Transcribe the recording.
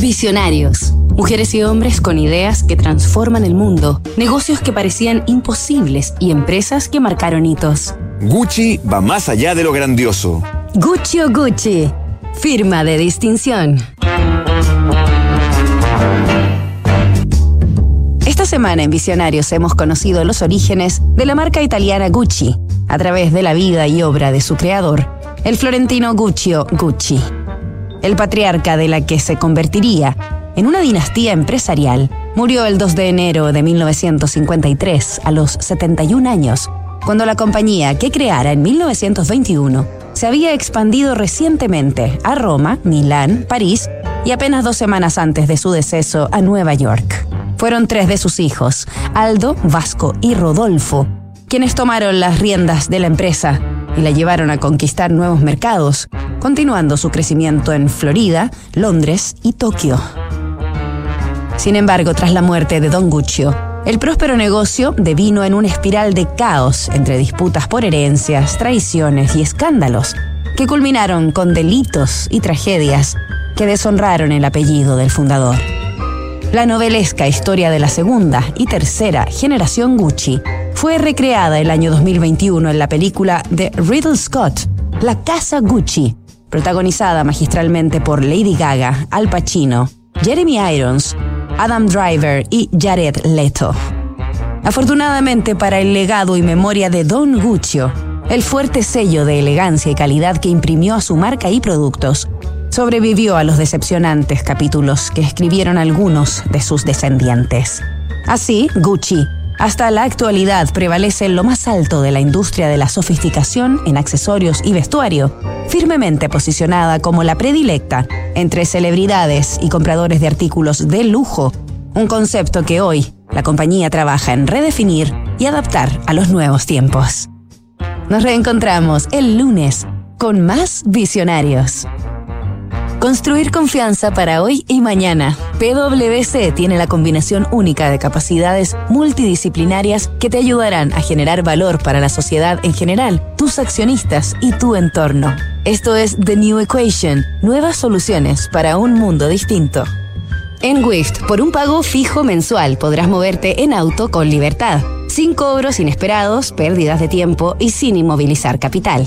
Visionarios. Mujeres y hombres con ideas que transforman el mundo, negocios que parecían imposibles y empresas que marcaron hitos. Gucci va más allá de lo grandioso. Gucci o Gucci. Firma de distinción. Esta semana en Visionarios hemos conocido los orígenes de la marca italiana Gucci a través de la vida y obra de su creador, el florentino Guccio Gucci. El patriarca de la que se convertiría en una dinastía empresarial murió el 2 de enero de 1953 a los 71 años, cuando la compañía que creara en 1921 se había expandido recientemente a Roma, Milán, París y apenas dos semanas antes de su deceso a Nueva York. Fueron tres de sus hijos, Aldo, Vasco y Rodolfo, quienes tomaron las riendas de la empresa y la llevaron a conquistar nuevos mercados, continuando su crecimiento en Florida, Londres y Tokio. Sin embargo, tras la muerte de Don Guccio, el próspero negocio devino en una espiral de caos entre disputas por herencias, traiciones y escándalos, que culminaron con delitos y tragedias que deshonraron el apellido del fundador. La novelesca historia de la segunda y tercera generación Gucci fue recreada el año 2021 en la película de Riddle Scott, La Casa Gucci, protagonizada magistralmente por Lady Gaga, Al Pacino, Jeremy Irons, Adam Driver y Jared Leto. Afortunadamente para el legado y memoria de Don Guccio, el fuerte sello de elegancia y calidad que imprimió a su marca y productos sobrevivió a los decepcionantes capítulos que escribieron algunos de sus descendientes. Así, Gucci, hasta la actualidad prevalece lo más alto de la industria de la sofisticación en accesorios y vestuario, firmemente posicionada como la predilecta entre celebridades y compradores de artículos de lujo, un concepto que hoy la compañía trabaja en redefinir y adaptar a los nuevos tiempos. Nos reencontramos el lunes con más visionarios. Construir confianza para hoy y mañana. PwC tiene la combinación única de capacidades multidisciplinarias que te ayudarán a generar valor para la sociedad en general, tus accionistas y tu entorno. Esto es The New Equation, nuevas soluciones para un mundo distinto. En Wift, por un pago fijo mensual podrás moverte en auto con libertad, sin cobros inesperados, pérdidas de tiempo y sin inmovilizar capital.